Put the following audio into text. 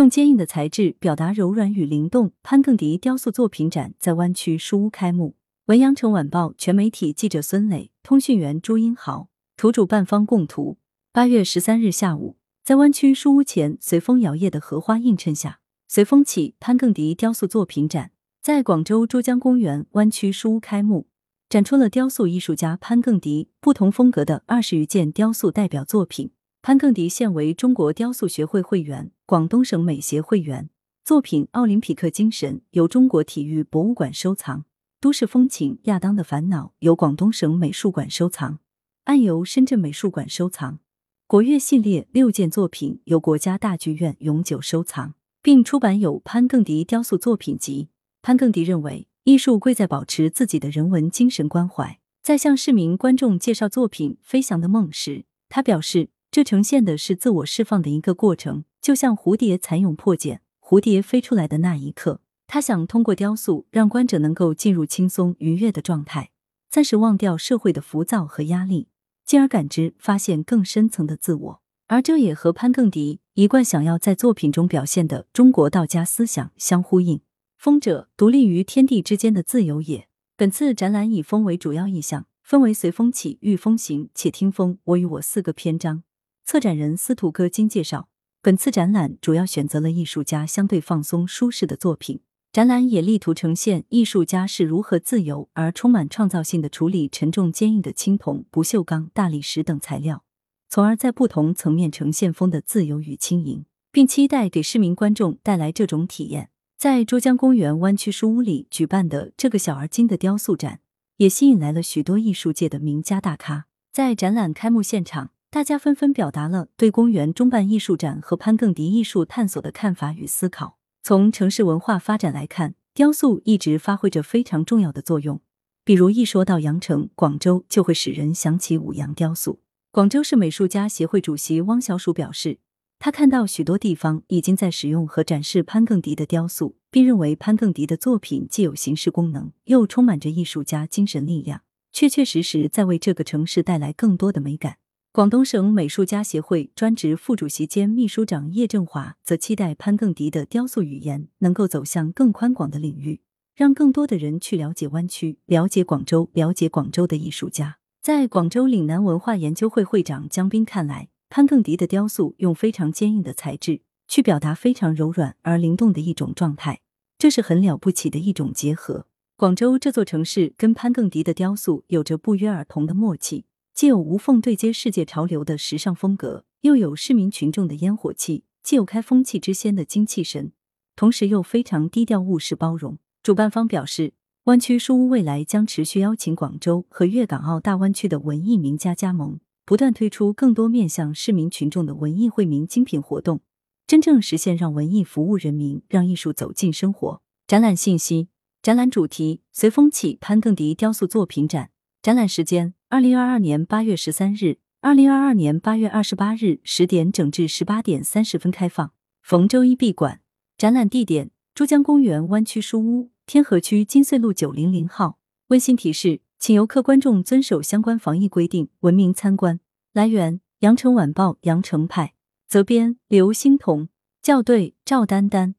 用坚硬的材质表达柔软与灵动。潘更迪雕塑作品展在湾区书屋开幕。文阳城晚报全媒体记者孙磊，通讯员朱英豪，图主办方供图。八月十三日下午，在湾区书屋前随风摇曳的荷花映衬下，随风起潘更迪雕塑作品展在广州珠江公园湾区书屋开幕。展出了雕塑艺术家潘更迪不同风格的二十余件雕塑代表作品。潘更迪现为中国雕塑学会会员、广东省美协会员。作品《奥林匹克精神》由中国体育博物馆收藏，《都市风情》亚当的烦恼由广东省美术馆收藏，《暗游》深圳美术馆收藏。国乐系列六件作品由国家大剧院永久收藏，并出版有潘更迪雕塑作品集。潘更迪认为。艺术贵在保持自己的人文精神关怀。在向市民观众介绍作品《飞翔的梦》时，他表示，这呈现的是自我释放的一个过程，就像蝴蝶蚕蛹破茧，蝴蝶飞出来的那一刻，他想通过雕塑让观者能够进入轻松愉悦的状态，暂时忘掉社会的浮躁和压力，进而感知、发现更深层的自我。而这也和潘更迪一贯想要在作品中表现的中国道家思想相呼应。风者，独立于天地之间的自由也。本次展览以风为主要意象，分为随风起、御风行、且听风、我与我四个篇章。策展人司徒歌金介绍，本次展览主要选择了艺术家相对放松舒适的作品。展览也力图呈现艺术家是如何自由而充满创造性的处理沉重坚硬的青铜、不锈钢、大理石等材料，从而在不同层面呈现风的自由与轻盈，并期待给市民观众带来这种体验。在珠江公园湾区书屋里举办的这个小而精的雕塑展，也吸引来了许多艺术界的名家大咖。在展览开幕现场，大家纷纷表达了对公园中办艺术展和潘更迪艺术探索的看法与思考。从城市文化发展来看，雕塑一直发挥着非常重要的作用。比如一说到羊城、广州，就会使人想起五羊雕塑。广州市美术家协会主席汪小暑表示。他看到许多地方已经在使用和展示潘更迪的雕塑，并认为潘更迪的作品既有形式功能，又充满着艺术家精神力量，确确实实在为这个城市带来更多的美感。广东省美术家协会专职副主席兼秘书长叶振华则期待潘更迪的雕塑语言能够走向更宽广的领域，让更多的人去了解湾区、了解广州、了解广州的艺术家。在广州岭南文化研究会会长江斌看来。潘更迪的雕塑用非常坚硬的材质去表达非常柔软而灵动的一种状态，这是很了不起的一种结合。广州这座城市跟潘更迪的雕塑有着不约而同的默契，既有无缝对接世界潮流的时尚风格，又有市民群众的烟火气，既有开风气之先的精气神，同时又非常低调务实包容。主办方表示，湾区书屋未来将持续邀请广州和粤港澳大湾区的文艺名家加盟。不断推出更多面向市民群众的文艺惠民精品活动，真正实现让文艺服务人民，让艺术走进生活。展览信息：展览主题随风起潘更迪雕塑作品展。展览时间：二零二二年八月十三日，二零二二年八月二十八日十点整至十八点三十分开放，逢周一闭馆。展览地点：珠江公园湾区书屋，天河区金穗路九零零号。温馨提示。请游客观众遵守相关防疫规定，文明参观。来源：羊城晚报羊城派，责编：刘欣彤，校对：赵丹丹。